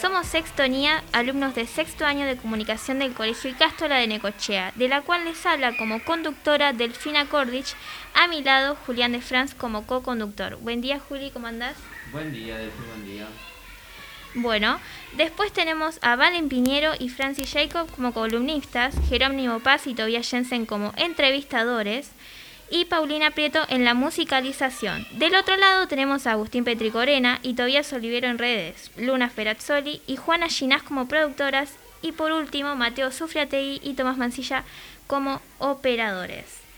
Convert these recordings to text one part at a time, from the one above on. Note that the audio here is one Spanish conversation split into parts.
Somos Sextonía, alumnos de sexto año de comunicación del Colegio Icástola de Necochea, de la cual les habla como conductora Delfina Cordich, a mi lado Julián de Franz como co-conductor. Buen día Juli, ¿cómo andás? Buen día, Delfina, buen día. Bueno, después tenemos a Valen Piñero y Francis Jacob como columnistas, Jerónimo Paz y Tobias Jensen como entrevistadores y Paulina Prieto en la musicalización. Del otro lado tenemos a Agustín Petricorena y Tobias Olivero en redes, Luna Ferazzoli y Juana Ginás como productoras y por último Mateo Sufriategui y Tomás Mancilla como operadores.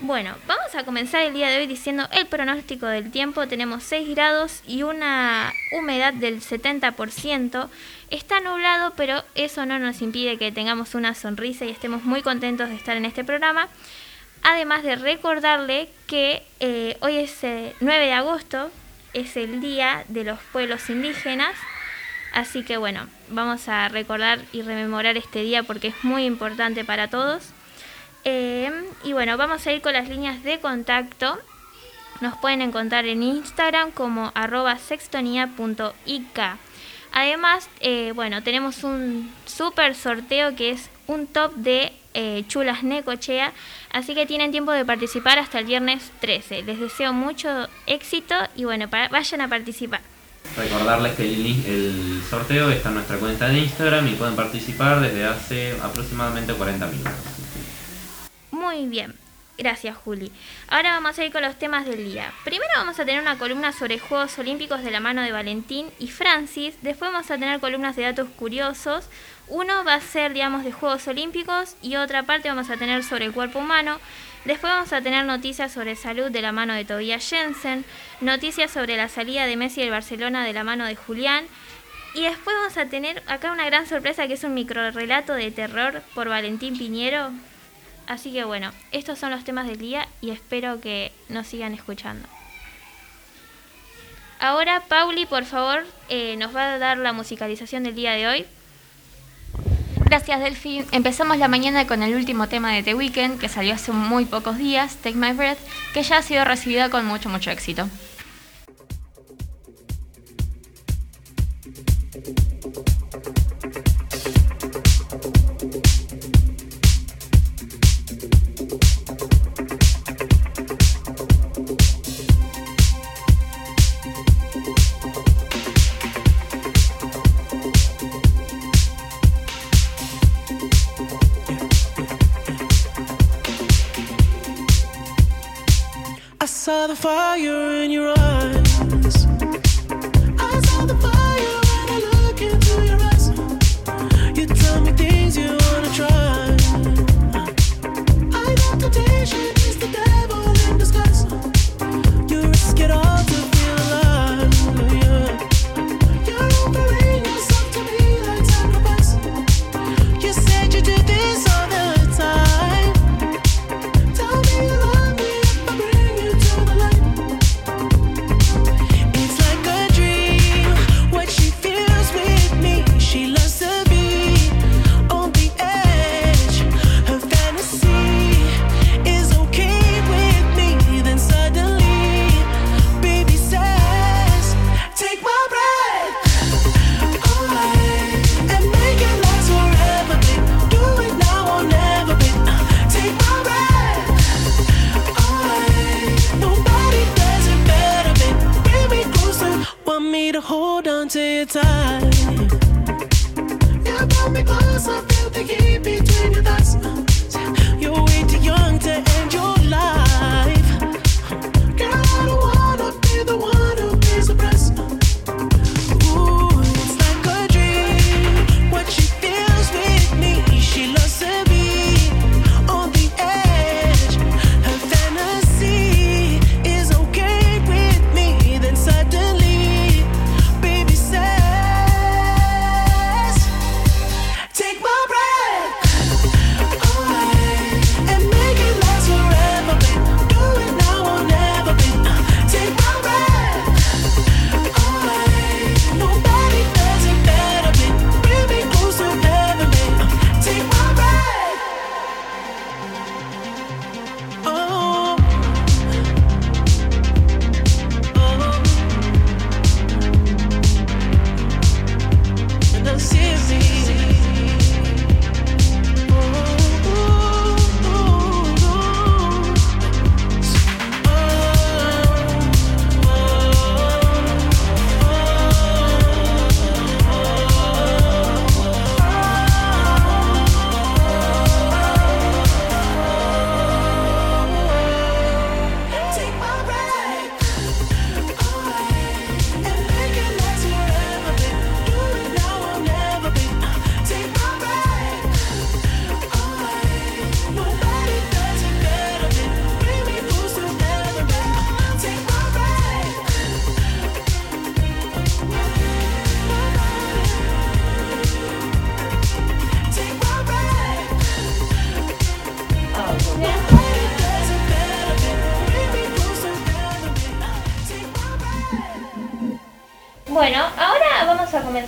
Bueno, vamos a comenzar el día de hoy diciendo el pronóstico del tiempo. Tenemos 6 grados y una humedad del 70%. Está nublado, pero eso no nos impide que tengamos una sonrisa y estemos muy contentos de estar en este programa. Además de recordarle que eh, hoy es 9 eh, de agosto, es el Día de los Pueblos Indígenas. Así que bueno, vamos a recordar y rememorar este día porque es muy importante para todos. Eh, y bueno, vamos a ir con las líneas de contacto. Nos pueden encontrar en Instagram como arroba sextonía.ik. Además, bueno, tenemos un super sorteo que es un top de chulas Necochea Así que tienen tiempo de participar hasta el viernes 13. Les deseo mucho éxito y bueno, vayan a participar. Recordarles que el, sorteo está en nuestra cuenta de Instagram y pueden participar desde hace aproximadamente 40 minutos. Muy bien. Gracias, Juli. Ahora vamos a ir con los temas del día. Primero vamos a tener una columna sobre Juegos Olímpicos de la mano de Valentín y Francis. Después vamos a tener columnas de datos curiosos. Uno va a ser, digamos, de Juegos Olímpicos y otra parte vamos a tener sobre el cuerpo humano. Después vamos a tener noticias sobre salud de la mano de Tobias Jensen, noticias sobre la salida de Messi del Barcelona de la mano de Julián. Y después vamos a tener acá una gran sorpresa que es un micro relato de terror por Valentín Piñero. Así que bueno, estos son los temas del día y espero que nos sigan escuchando. Ahora Pauli, por favor, eh, nos va a dar la musicalización del día de hoy. Gracias Delphi. Empezamos la mañana con el último tema de The Weeknd que salió hace muy pocos días, Take My Breath, que ya ha sido recibida con mucho, mucho éxito.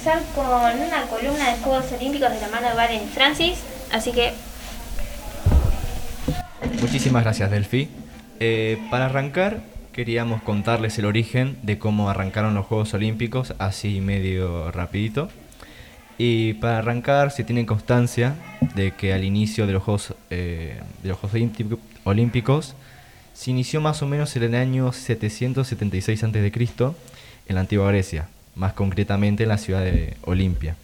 Comenzar con una columna de Juegos Olímpicos de la mano de Valen Francis, así que Muchísimas gracias, Delphi. Eh, para arrancar, queríamos contarles el origen de cómo arrancaron los Juegos Olímpicos, así medio rapidito. Y para arrancar, se tiene constancia de que al inicio de los Juegos, eh, de los Juegos Olímpico- Olímpicos se inició más o menos en el año 776 a.C. en la antigua Grecia, más concretamente en la ciudad de Olimpia.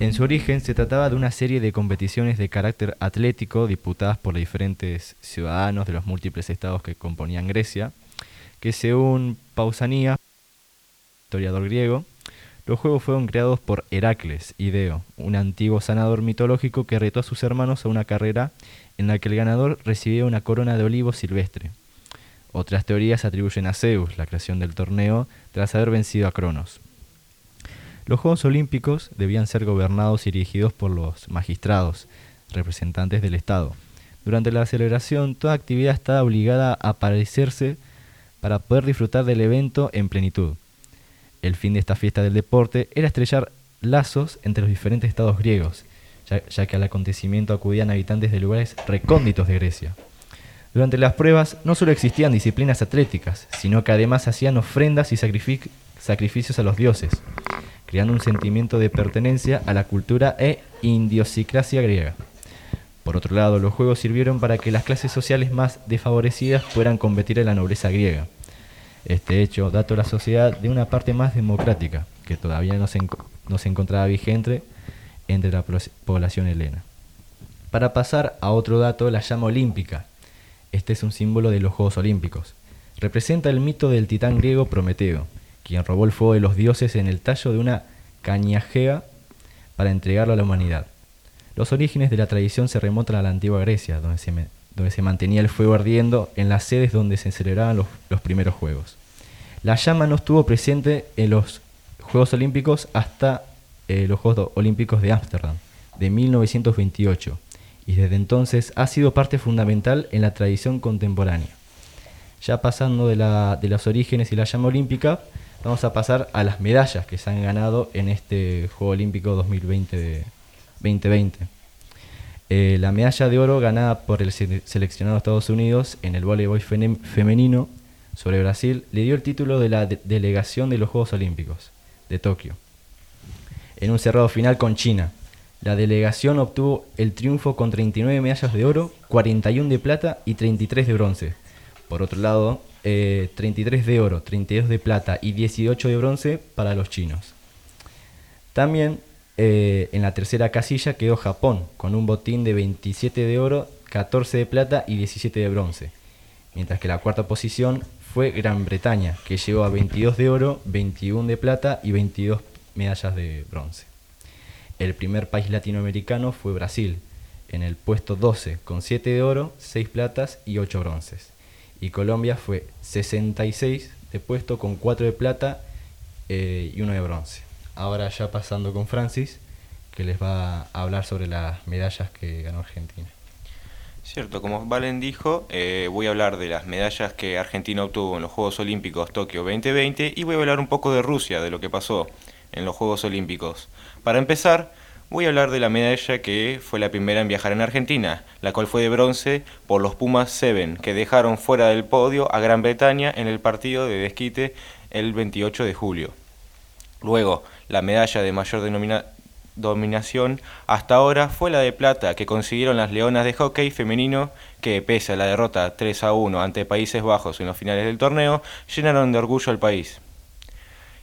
En su origen se trataba de una serie de competiciones de carácter atlético disputadas por diferentes ciudadanos de los múltiples estados que componían Grecia, que según Pausanias, historiador griego, los juegos fueron creados por Heracles Ideo, un antiguo sanador mitológico que retó a sus hermanos a una carrera en la que el ganador recibía una corona de olivo silvestre. Otras teorías atribuyen a Zeus la creación del torneo tras haber vencido a Cronos. Los Juegos Olímpicos debían ser gobernados y dirigidos por los magistrados, representantes del Estado. Durante la celebración, toda actividad estaba obligada a parecerse para poder disfrutar del evento en plenitud. El fin de esta fiesta del deporte era estrellar lazos entre los diferentes estados griegos, ya, ya que al acontecimiento acudían habitantes de lugares recónditos de Grecia. Durante las pruebas no solo existían disciplinas atléticas, sino que además hacían ofrendas y sacrific- sacrificios a los dioses, creando un sentimiento de pertenencia a la cultura e idiosincrasia griega. Por otro lado, los juegos sirvieron para que las clases sociales más desfavorecidas puedan competir en la nobleza griega. Este hecho dató a la sociedad de una parte más democrática, que todavía no se, no se encontraba vigente entre la población helena. Para pasar a otro dato, la llama olímpica. Este es un símbolo de los Juegos Olímpicos. Representa el mito del titán griego Prometeo, quien robó el fuego de los dioses en el tallo de una cañajea para entregarlo a la humanidad. Los orígenes de la tradición se remontan a la antigua Grecia, donde se, mantenía el fuego ardiendo en las sedes donde se celebraban los, los primeros juegos. La llama no estuvo presente en los Juegos Olímpicos hasta eh, los Juegos Olímpicos de Ámsterdam, de 1928, y desde entonces ha sido parte fundamental en la tradición contemporánea. Ya pasando de, la- de los orígenes y la llama olímpica, vamos a pasar a las medallas que se han ganado en este Juego Olímpico 2020 de 2020. Eh, la medalla de oro ganada por el sele- seleccionado de Estados Unidos en el voleibol femenino sobre Brasil le dio el título de la de- delegación de los Juegos Olímpicos de Tokio. En un cerrado final con China, la delegación obtuvo el triunfo con 39 medallas de oro, 41 de plata y 33 de bronce. Por otro lado, eh, 33 de oro, 32 de plata y 18 de bronce para los chinos. También eh, en la tercera casilla quedó Japón, con un botín de 27 de oro, 14 de plata y 17 de bronce. Mientras que la cuarta posición fue Gran Bretaña, que llegó a 22 de oro, 21 de plata y 22 medallas de bronce. El primer país latinoamericano fue Brasil, en el puesto 12, con 7 de oro, 6 platas y 8 bronces. Y Colombia fue 66 de puesto con 4 de plata eh, y 1 de bronce. Ahora ya pasando con Francis, que les va a hablar sobre las medallas que ganó Argentina. Cierto, como Valen dijo, eh, voy a hablar de las medallas que Argentina obtuvo en los Juegos Olímpicos Tokio 2020 y voy a hablar un poco de Rusia, de lo que pasó en los Juegos Olímpicos. Para empezar, voy a hablar de la medalla que fue la primera en viajar en Argentina, la cual fue de bronce por los Pumas Seven, que dejaron fuera del podio a Gran Bretaña en el partido de desquite el 28 de julio. Luego, la medalla de mayor dominación hasta ahora fue la de plata que consiguieron las Leonas de hockey femenino que, pese a la derrota 3 a 1 ante Países Bajos en los finales del torneo, llenaron de orgullo al país.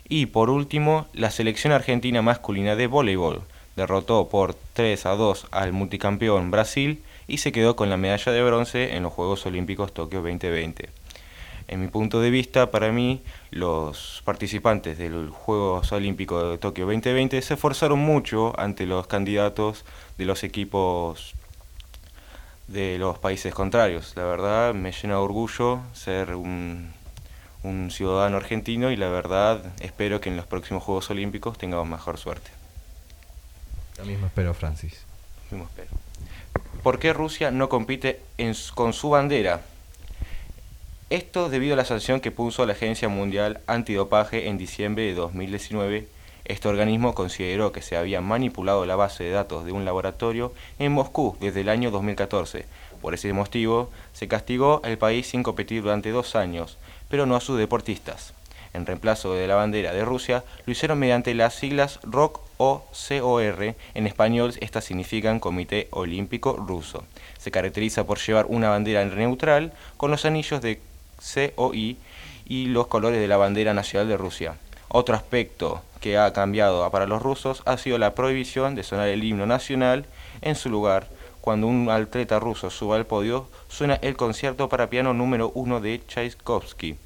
Y por último, la selección argentina masculina de voleibol derrotó por 3 a 2 al multicampeón Brasil y se quedó con la medalla de bronce en los Juegos Olímpicos Tokio 2020. En mi punto de vista, para mí, los participantes de los Juegos Olímpicos de Tokio 2020 se esforzaron mucho ante los candidatos de los equipos de los países contrarios. La verdad, me llena de orgullo ser un, un ciudadano argentino y la verdad, espero que en los próximos Juegos Olímpicos tengamos mejor suerte. Lo mismo espero, Francis. Mismo espero. ¿Por qué Rusia no compite en con su bandera? Esto debido a la sanción que puso la Agencia Mundial Antidopaje en diciembre de 2019. Este organismo consideró que se había manipulado la base de datos de un laboratorio en Moscú desde el año 2014. Por ese motivo, se castigó al país sin competir durante dos años, pero no a sus deportistas. En reemplazo de la bandera de Rusia, lo hicieron mediante las siglas ROC o COR. En español, estas significan Comité Olímpico Ruso. Se caracteriza por llevar una bandera neutral con los anillos de COI y los colores de la bandera nacional de Rusia. Otro aspecto que ha cambiado para los rusos ha sido la prohibición de sonar el himno nacional en su lugar. Cuando un atleta ruso suba al podio, suena el concierto para piano número uno de Tchaikovsky.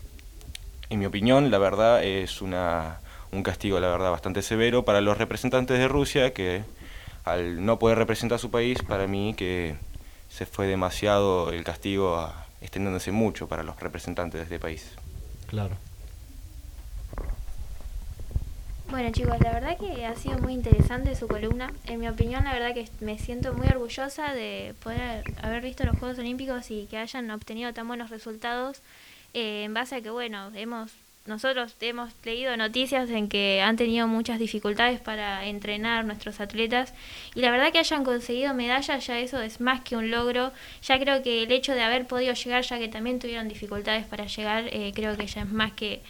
En mi opinión, la verdad es una, un castigo, la verdad, bastante severo para los representantes de Rusia que al no poder representar a su país, para mí que se fue demasiado el castigo extendiéndose mucho para los representantes de este país. Claro. Bueno chicos, la verdad que ha sido muy interesante su columna. En mi opinión, la verdad que me siento muy orgullosa de poder haber visto los Juegos Olímpicos y que hayan obtenido tan buenos resultados eh, en base a que, bueno, hemos nosotros hemos leído noticias en que han tenido muchas dificultades para entrenar nuestros atletas y la verdad que hayan conseguido medallas ya eso es más que un logro. Ya creo que el hecho de haber podido llegar, ya que también tuvieron dificultades para llegar, eh, creo que ya es más que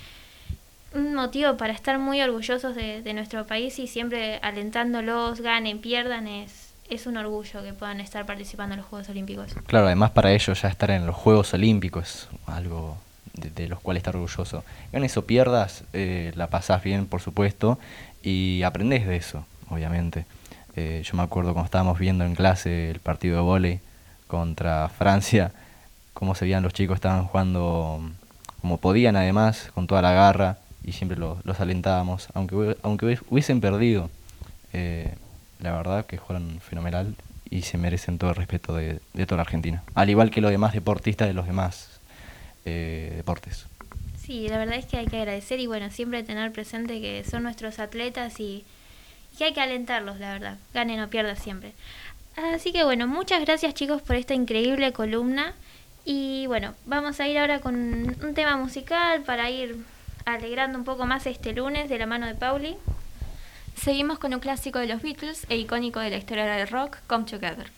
un motivo para estar muy orgullosos de, nuestro país y siempre alentándolos, ganen, pierdan, es, es un orgullo que puedan estar participando en los Juegos Olímpicos. Claro, además para ellos ya estar en los Juegos Olímpicos algo de, de los cuales estar orgulloso. Ganes o pierdas, eh, la pasás bien, por supuesto, y aprendés de eso, obviamente. Eh, yo me acuerdo cuando estábamos viendo en clase el partido de vóley contra Francia, cómo se veían los chicos, estaban jugando como podían además, con toda la garra, y siempre los, alentábamos, aunque, aunque hubies- hubiesen perdido. eh, la verdad que juegan fenomenal y se merecen todo el respeto de, de toda la Argentina. Al igual que los demás deportistas de los demás eh, deportes. Sí, la verdad es que hay que agradecer y bueno, siempre tener presente que son nuestros atletas y, y que hay que alentarlos, la verdad. Ganen o pierdan siempre. Así que bueno, muchas gracias chicos por esta increíble columna. Y bueno, vamos a ir ahora con un tema musical para ir alegrando un poco más este lunes de la mano de Pauli. Seguimos con un clásico de los Beatles e icónico de la historia del rock, Come Together.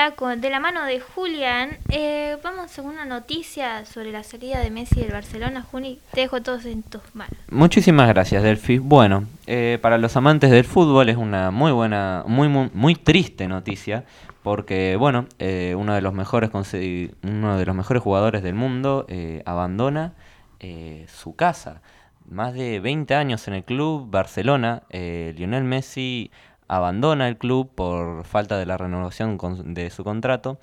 De la mano de Julián. eh, vamos a una noticia sobre la salida de Messi del Barcelona. Juli, te dejo todos en tus manos. Muchísimas gracias, Delphi. Bueno, eh, para los amantes del fútbol es una muy buena, muy muy, triste noticia, porque bueno, eh, uno de los mejores uno de los mejores jugadores del mundo abandona su casa. Más de 20 años en el club Barcelona, Lionel Messi abandona el club por falta de la renovación de su contrato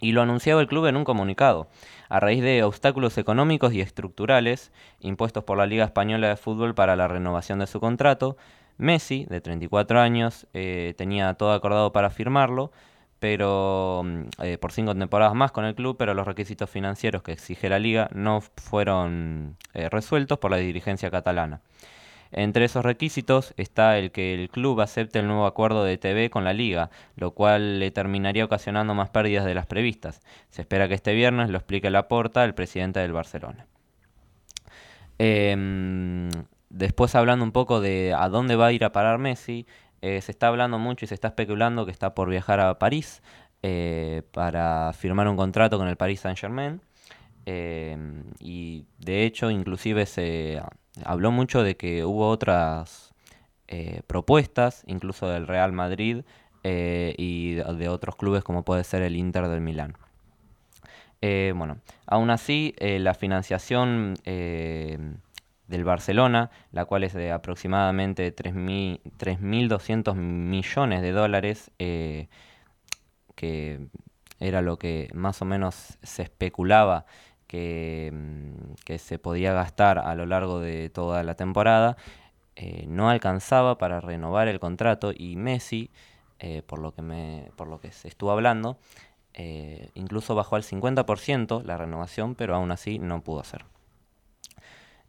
y lo anunciaba el club en un comunicado. A raíz de obstáculos económicos y estructurales impuestos por la Liga Española de Fútbol para la renovación de su contrato, Messi, de 34 años, eh, tenía todo acordado para firmarlo, pero mm, eh, por cinco temporadas más con el club, pero los requisitos financieros que exige la liga no fueron eh, resueltos por la dirigencia catalana. Entre esos requisitos está el que el club acepte el nuevo acuerdo de TV con la liga, lo cual le terminaría ocasionando más pérdidas de las previstas. Se espera que este viernes lo explique Laporta, el presidente del Barcelona. Em, después hablando un poco de a dónde va a ir a parar Messi, eh, se está hablando mucho y se está especulando que está por viajar a París eh, para firmar un contrato con el Paris Saint-Germain. Em, y de hecho, inclusive se habló mucho de que hubo otras eh, propuestas, incluso del Real Madrid eh, y de otros clubes como puede ser el Inter del Milán. Eh, bueno, aún así, la financiación del Barcelona, la cual es de aproximadamente 3.000 3.200 millones de dólares, que era lo que más o menos se especulaba que, mm, que se podía gastar a lo largo de toda la temporada, eh, no alcanzaba para renovar el contrato y Messi, eh, por, lo que me, por lo que se estuvo hablando, eh, incluso bajó al 50% la renovación, pero aún así no pudo hacer.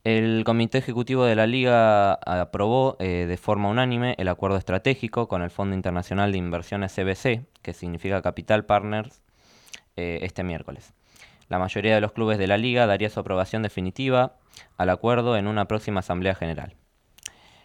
El Comité Ejecutivo de la Liga aprobó de forma unánime el acuerdo estratégico con el Fondo Internacional de Inversiones CBC, que significa Capital Partners, este miércoles. La mayoría de los clubes de la liga daría su aprobación definitiva al acuerdo en una próxima Asamblea General.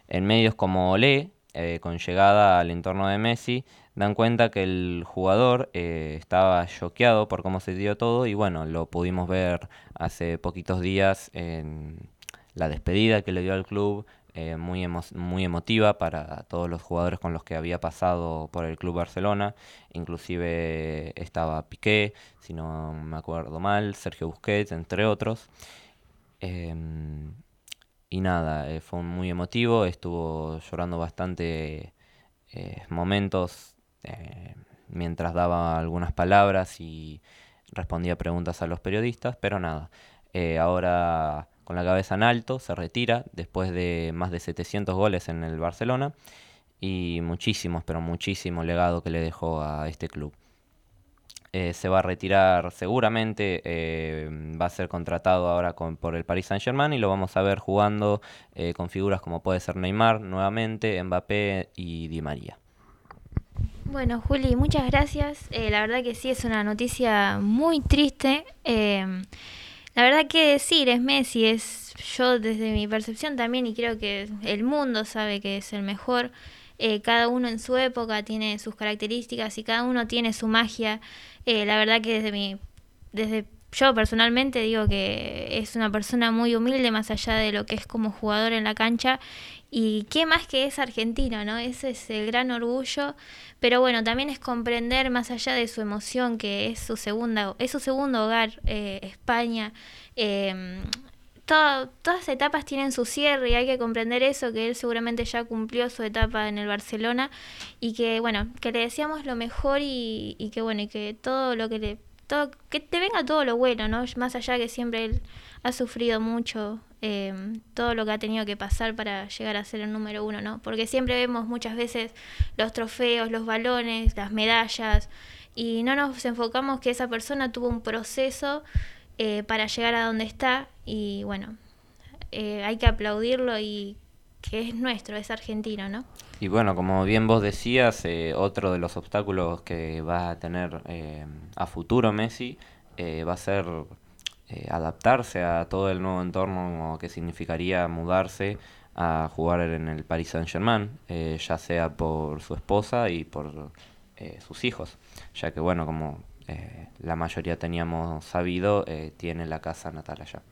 En medios como Olé, eh, con llegada al entorno de Messi, dan cuenta que el jugador eh, estaba choqueado por cómo se dio todo y bueno, lo pudimos ver hace poquitos días en la despedida que le dio al club, eh, muy, muy emotiva para todos los jugadores con los que había pasado por el Club Barcelona, inclusive estaba Piqué, si no me acuerdo mal, Sergio Busquets, entre otros. Em, y nada, eh, fue muy emotivo, estuvo llorando bastante eh, momentos mientras daba algunas palabras y respondía preguntas a los periodistas, pero nada, ahora con la cabeza en alto se retira después de más de 700 goles en el Barcelona y muchísimos, pero muchísimo legado que le dejó a este club. Eh, se va a retirar seguramente, eh, va a ser contratado ahora por el Paris Saint-Germain y lo vamos a ver jugando eh, con figuras como puede ser Neymar nuevamente, Mbappé y Di María. Bueno, Juli, muchas gracias. La verdad que sí es una noticia muy triste. La verdad que decir es Messi, es yo desde mi percepción también y creo que el mundo sabe que es el mejor. Eh, cada uno en su época tiene sus características y cada uno tiene su magia. Eh, la verdad que desde mi, desde yo personalmente digo que es una persona muy humilde más allá de lo que es como jugador en la cancha y qué más que es argentino, ¿no? Ese es el gran orgullo, pero bueno, también es comprender más allá de su emoción que es su segunda, es su segundo hogar, eh, España. eh, todas las etapas tienen su cierre y hay que comprender eso, que él seguramente ya cumplió su etapa en el Barcelona y que bueno, que le deseamos lo mejor y, y que bueno, y que todo lo que le que te venga todo lo bueno, ¿no? Más allá que siempre él ha sufrido mucho eh, todo lo que ha tenido que pasar para llegar a ser el número uno, ¿no? Porque siempre vemos muchas veces los trofeos, los balones, las medallas, y no nos enfocamos que esa persona tuvo un proceso eh, para llegar a donde está, y bueno, eh, hay que aplaudirlo y que es nuestro, es argentino, ¿no? Y bueno, como bien vos decías, eh, otro de los obstáculos que va a tener eh, a futuro Messi eh, va a ser adaptarse a todo el nuevo entorno que significaría mudarse a jugar en el Paris Saint-Germain, eh, ya sea por su esposa y por sus hijos, ya que bueno, como la mayoría teníamos sabido, tiene la casa natal allá.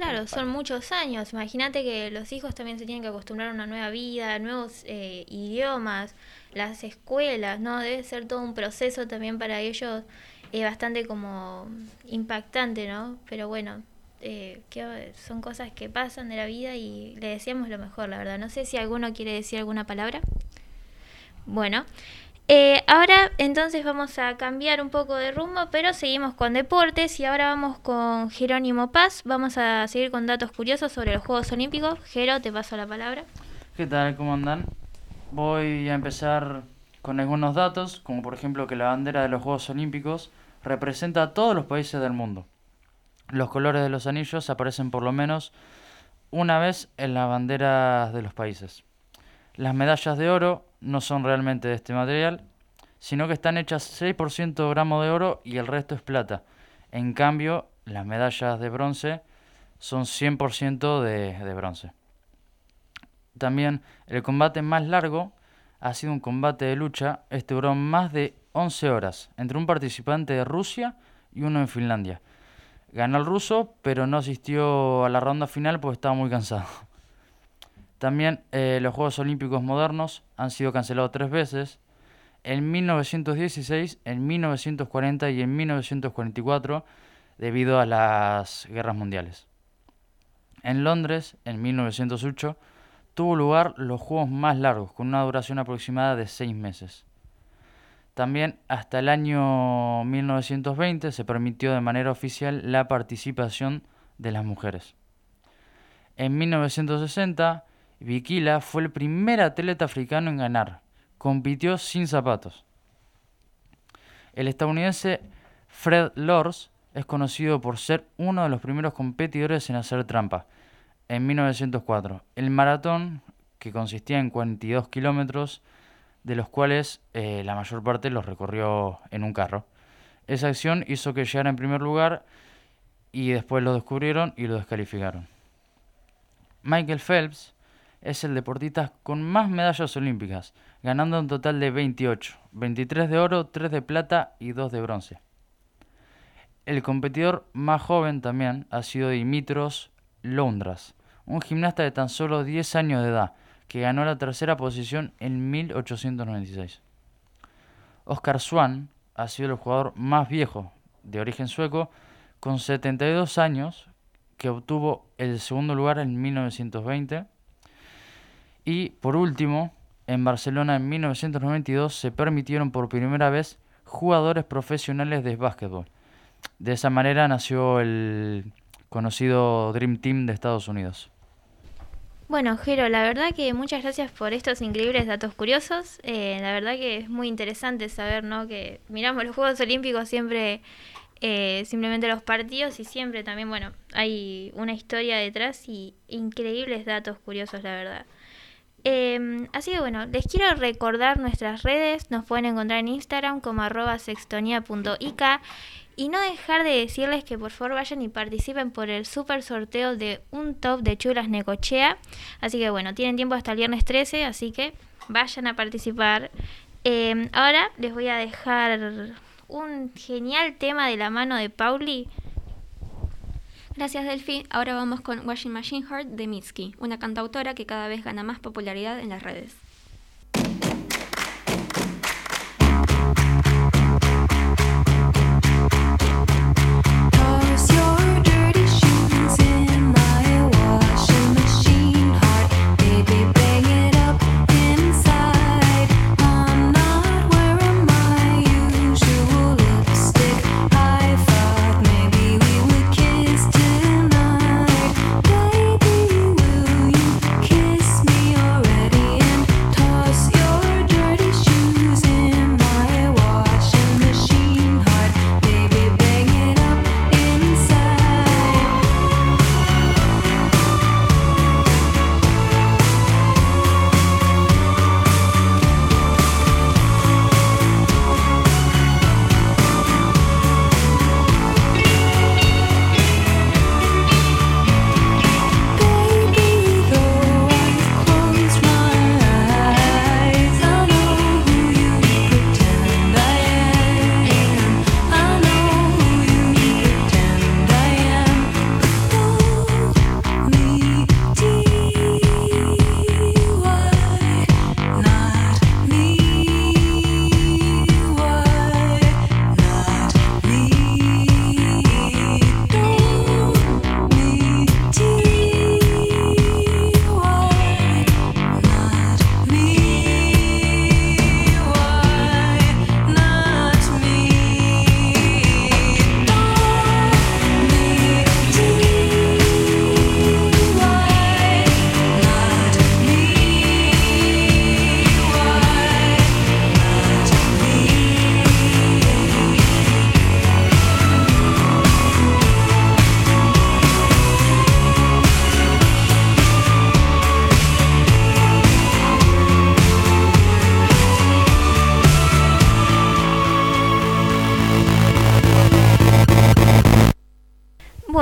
Claro, son muchos años. Imagínate que los hijos también se tienen que acostumbrar a una nueva vida, nuevos eh, idiomas, las escuelas, ¿no? Debe ser todo un proceso también para ellos eh, bastante como impactante, ¿no? Pero bueno, eh, que son cosas que pasan de la vida y le deseamos lo mejor, la verdad. No sé si alguno quiere decir alguna palabra. Bueno, eh, ahora entonces vamos a cambiar un poco de rumbo, pero seguimos con deportes y ahora vamos con Jerónimo Paz. Vamos a seguir con datos curiosos sobre los Juegos Olímpicos. Jero, te paso la palabra. ¿Qué tal? ¿Cómo andan? Voy a empezar con algunos datos, como por ejemplo que la bandera de los Juegos Olímpicos representa a todos los países del mundo. Los colores de los anillos aparecen por lo menos una vez en las banderas de los países. Las medallas de oro no son realmente de este material, sino que están hechas 6% gramo de oro y el resto es plata. En cambio, las medallas de bronce son 100% de, de bronce. También el combate más largo ha sido un combate de lucha. Este duró más de 11 horas entre un participante de Rusia y uno en Finlandia. Ganó el ruso, pero no asistió a la ronda final porque estaba muy cansado. También eh, los Juegos Olímpicos modernos han sido cancelados tres veces. En 1916, en 1940 y en 1944 debido a las guerras mundiales. En Londres, en 1908, tuvo lugar los juegos más largos, con una duración aproximada de seis meses. También hasta el año 1920 se permitió de manera oficial la participación de las mujeres. En 1960, Bikila fue el primer atleta africano en ganar. Compitió sin zapatos. El estadounidense Fred Lors es conocido por ser uno de los primeros competidores en hacer trampa. En 1904, el maratón, que consistía en 42 kilómetros, de los cuales eh, la mayor parte los recorrió en un carro. Esa acción hizo que llegara en primer lugar y después lo descubrieron y lo descalificaron. Michael Phelps es el deportista con más medallas olímpicas, ganando un total de 28, 23 de oro, 3 de plata y 2 de bronce. El competidor más joven también ha sido Dimitros Londras, un gimnasta de tan solo 10 años de edad, que ganó la tercera posición en 1896. Oscar Swan ha sido el jugador más viejo, de origen sueco, con 72 años, que obtuvo el segundo lugar en 1920. Y por último, en Barcelona en 1992 se permitieron por primera vez jugadores profesionales de básquetbol. De esa manera nació el conocido Dream Team de Estados Unidos. Bueno, Jero, la verdad que muchas gracias por estos increíbles datos curiosos. Eh, la verdad que es muy interesante saber, ¿no? Que miramos los Juegos Olímpicos siempre, eh, simplemente los partidos y siempre también, bueno, hay una historia detrás y increíbles datos curiosos, la verdad. Eh, así que bueno, les quiero recordar nuestras redes. Nos pueden encontrar en Instagram como arroba. Y no dejar de decirles que por favor vayan y participen por el super sorteo de un top de chulas Necochea. Así que bueno, tienen tiempo hasta el viernes 13, así que vayan a participar. Eh, ahora les voy a dejar un genial tema de la mano de Pauli. Gracias Delphi, ahora vamos con Washing Machine Heart de Mitski, una cantautora que cada vez gana más popularidad en las redes.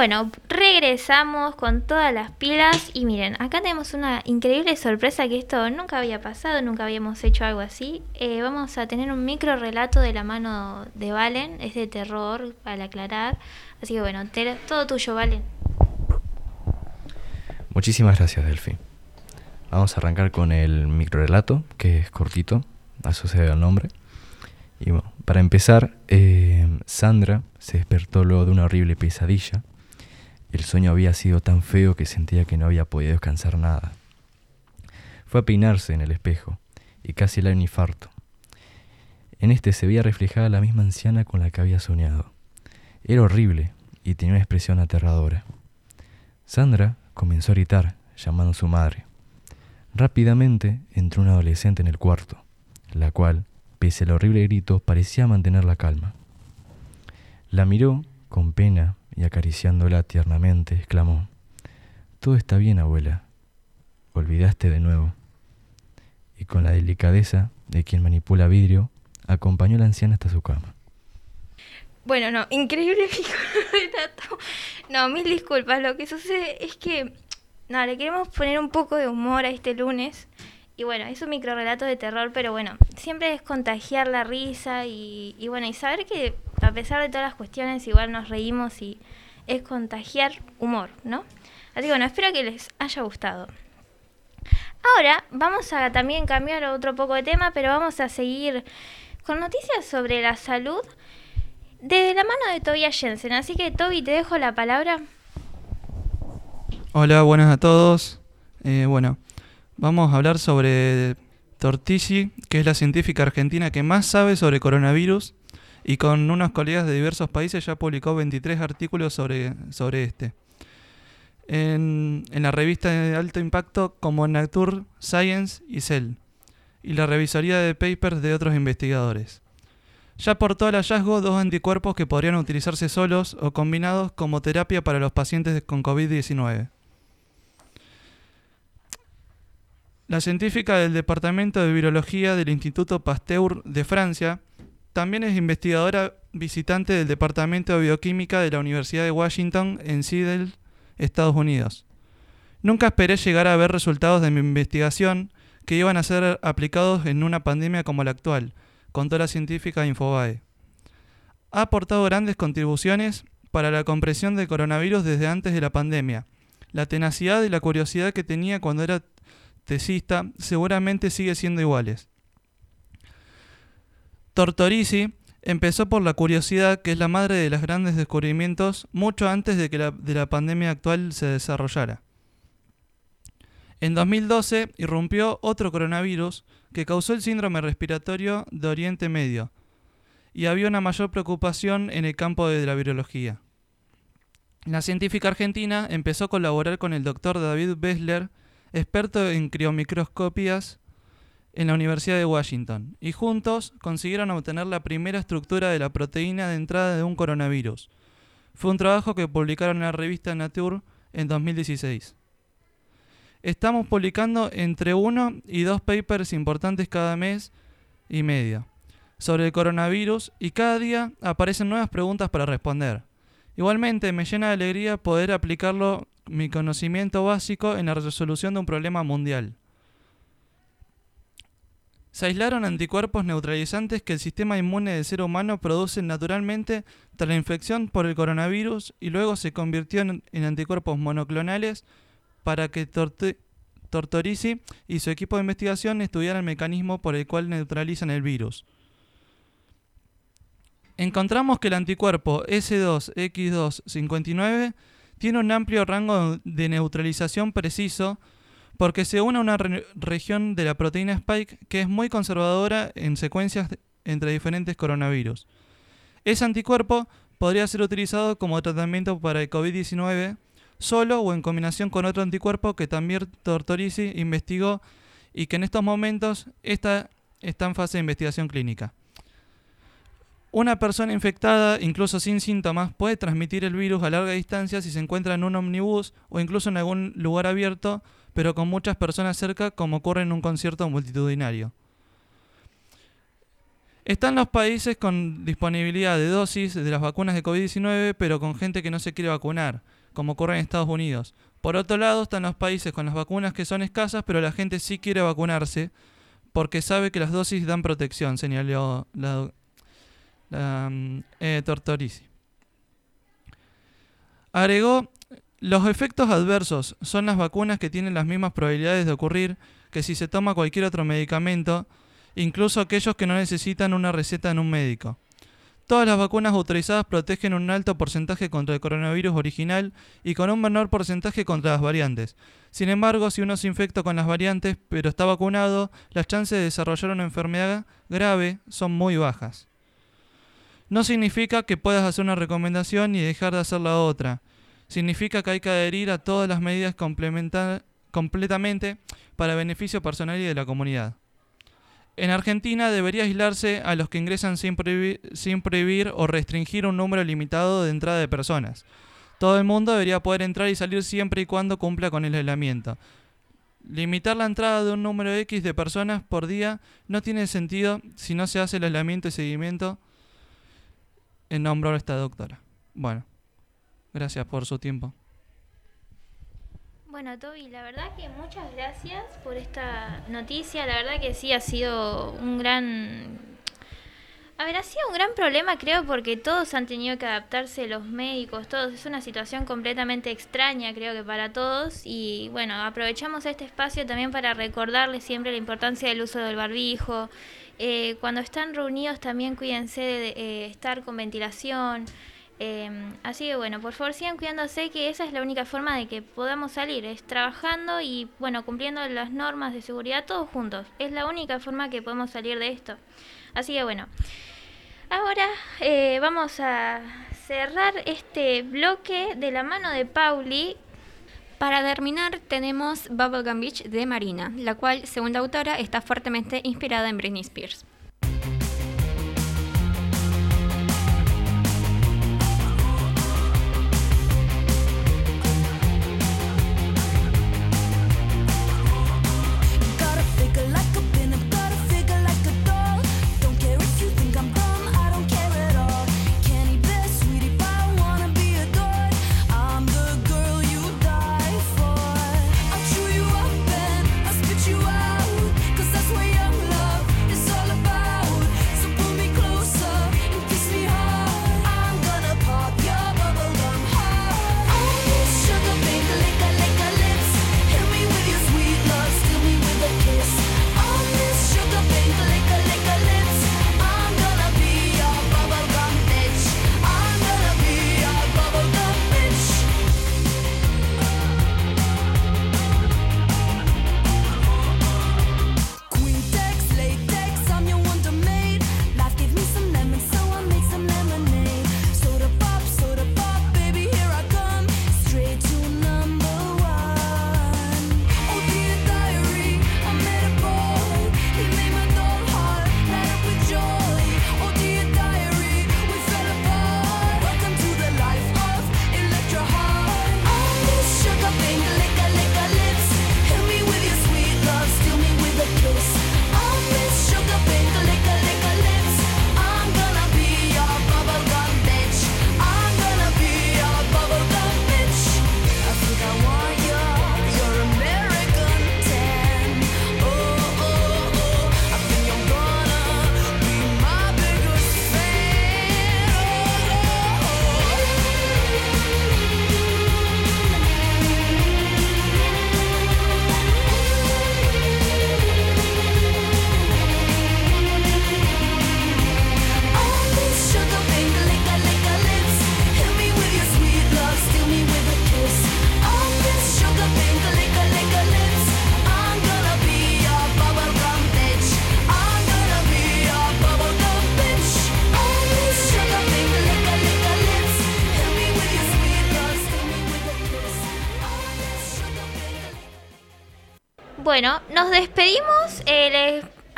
Bueno, regresamos con todas las pilas y miren, acá tenemos una increíble sorpresa que esto nunca había pasado, nunca habíamos hecho algo así. Eh, vamos a tener un micro relato de la mano de Valen, es de terror, para aclarar. Así que bueno, todo tuyo, Valen. Muchísimas gracias, Delphi. Vamos a arrancar con el microrelato, que es cortito, asociado al nombre. Y bueno, para empezar, eh, Sandra se despertó luego de una horrible pesadilla. El sueño había sido tan feo que sentía que no había podido descansar nada. Fue a peinarse en el espejo y casi le dio un infarto. En este se veía reflejada la misma anciana con la que había soñado. Era horrible y tenía una expresión aterradora. Sandra comenzó a gritar, llamando a su madre. Rápidamente entró una adolescente en el cuarto, la cual, pese al horrible grito, parecía mantener la calma. La miró con pena y acariciándola tiernamente, exclamó, Todo está bien, abuela. Olvidaste de nuevo. Y con la delicadeza de quien manipula vidrio, acompañó a la anciana hasta su cama. Bueno, no, increíble microrelato. No, mil disculpas. Lo que sucede es que, no, le queremos poner un poco de humor a este lunes. Y bueno, es un microrelato de terror, pero bueno, siempre es contagiar la risa y, y bueno, y saber que a pesar de todas las cuestiones, igual nos reímos y es contagiar humor, ¿no? Así que bueno, espero que les haya gustado. Ahora vamos a también cambiar otro poco de tema, pero vamos a seguir con noticias sobre la salud de la mano de Tobias Jensen. Así que Toby, te dejo la palabra. Hola, buenas a todos. Eh, bueno, vamos a hablar sobre Tortici, que es la científica argentina que más sabe sobre coronavirus y con unos colegas de diversos países ya publicó 23 artículos sobre, sobre este. En, en la revista de alto impacto como Nature, Science y Cell, y la revisoría de papers de otros investigadores. Ya aportó al hallazgo dos anticuerpos que podrían utilizarse solos o combinados como terapia para los pacientes con COVID-19. La científica del Departamento de Virología del Instituto Pasteur de Francia también es investigadora visitante del Departamento de Bioquímica de la Universidad de Washington en Seattle, Estados Unidos. Nunca esperé llegar a ver resultados de mi investigación que iban a ser aplicados en una pandemia como la actual, contó la científica Infobae. Ha aportado grandes contribuciones para la comprensión del coronavirus desde antes de la pandemia. La tenacidad y la curiosidad que tenía cuando era tesista seguramente sigue siendo iguales. Tortorici empezó por la curiosidad, que es la madre de los grandes descubrimientos, mucho antes de que la, de la pandemia actual se desarrollara. En 2012 irrumpió otro coronavirus que causó el síndrome respiratorio de Oriente Medio, y había una mayor preocupación en el campo de la virología. La científica argentina empezó a colaborar con el doctor David Bessler, experto en criomicroscopias en la Universidad de Washington, y juntos consiguieron obtener la primera estructura de la proteína de entrada de un coronavirus. Fue un trabajo que publicaron en la revista Nature en 2016. Estamos publicando entre uno y dos papers importantes cada mes y medio sobre el coronavirus y cada día aparecen nuevas preguntas para responder. Igualmente me llena de alegría poder aplicarlo mi conocimiento básico en la resolución de un problema mundial. Se aislaron anticuerpos neutralizantes que el sistema inmune del ser humano produce naturalmente tras la infección por el coronavirus y luego se convirtió en, anticuerpos monoclonales para que Torte- Tortorici y su equipo de investigación estudiaran el mecanismo por el cual neutralizan el virus. Encontramos que el anticuerpo S2X259 tiene un amplio rango de neutralización preciso porque se une a una re- región de la proteína Spike que es muy conservadora en secuencias entre diferentes coronavirus. Ese anticuerpo podría ser utilizado como tratamiento para el COVID-19 solo o en combinación con otro anticuerpo que también Tortorici investigó y que en estos momentos está, está en fase de investigación clínica. Una persona infectada, incluso sin síntomas, puede transmitir el virus a larga distancia si se encuentra en un omnibus o incluso en algún lugar abierto, pero con muchas personas cerca, como ocurre en un concierto multitudinario. Están los países con disponibilidad de dosis de las vacunas de COVID-19, pero con gente que no se quiere vacunar, como ocurre en Estados Unidos. Por otro lado, están los países con las vacunas que son escasas, pero la gente sí quiere vacunarse porque sabe que las dosis dan protección, señaló la, la mm, eh, Tortorici. Agregó, los efectos adversos son las vacunas que tienen las mismas probabilidades de ocurrir que si se toma cualquier otro medicamento, incluso aquellos que no necesitan una receta en un médico. Todas las vacunas autorizadas protegen un alto porcentaje contra el coronavirus original y con un menor porcentaje contra las variantes. Sin embargo, si uno se infecta con las variantes pero está vacunado, las chances de desarrollar una enfermedad grave son muy bajas. No significa que puedas hacer una recomendación y dejar de hacer la otra. Significa que hay que adherir a todas las medidas completamente para beneficio personal y de la comunidad. En Argentina debería aislarse a los que ingresan sin prohibir, sin prohibir o restringir un número limitado de entrada de personas. Todo el mundo debería poder entrar y salir siempre y cuando cumpla con el aislamiento. Limitar la entrada de un número X de personas por día no tiene sentido si no se hace el aislamiento y seguimiento en nombre de esta doctora. Bueno, gracias por su tiempo. Bueno, Toby, la verdad que muchas gracias por esta noticia. La verdad que sí ha sido un gran... A ver, ha sido un gran problema, creo, porque todos han tenido que adaptarse, los médicos, todos. Es una situación completamente extraña, creo que para todos. Y bueno, aprovechamos este espacio también para recordarles siempre la importancia del uso del barbijo. Eh, cuando están reunidos también cuídense de eh, estar con ventilación. Eh, así que bueno, por favor sigan cuidándose que esa es la única forma de que podamos salir, es trabajando y bueno, cumpliendo las normas de seguridad todos juntos. Es la única forma que podemos salir de esto. Así que bueno, ahora eh, vamos a cerrar este bloque de la mano de Pauli. Para terminar, tenemos Bubblegum Beach de Marina, la cual, según la autora, está fuertemente inspirada en Britney Spears.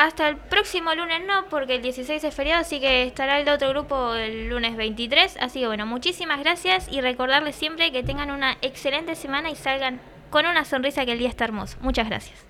Hasta el próximo lunes no, porque el 16 es feriado, así que estará el otro grupo el lunes 23. Así que bueno, muchísimas gracias y recordarles siempre que tengan una excelente semana y salgan con una sonrisa que el día está hermoso. Muchas gracias.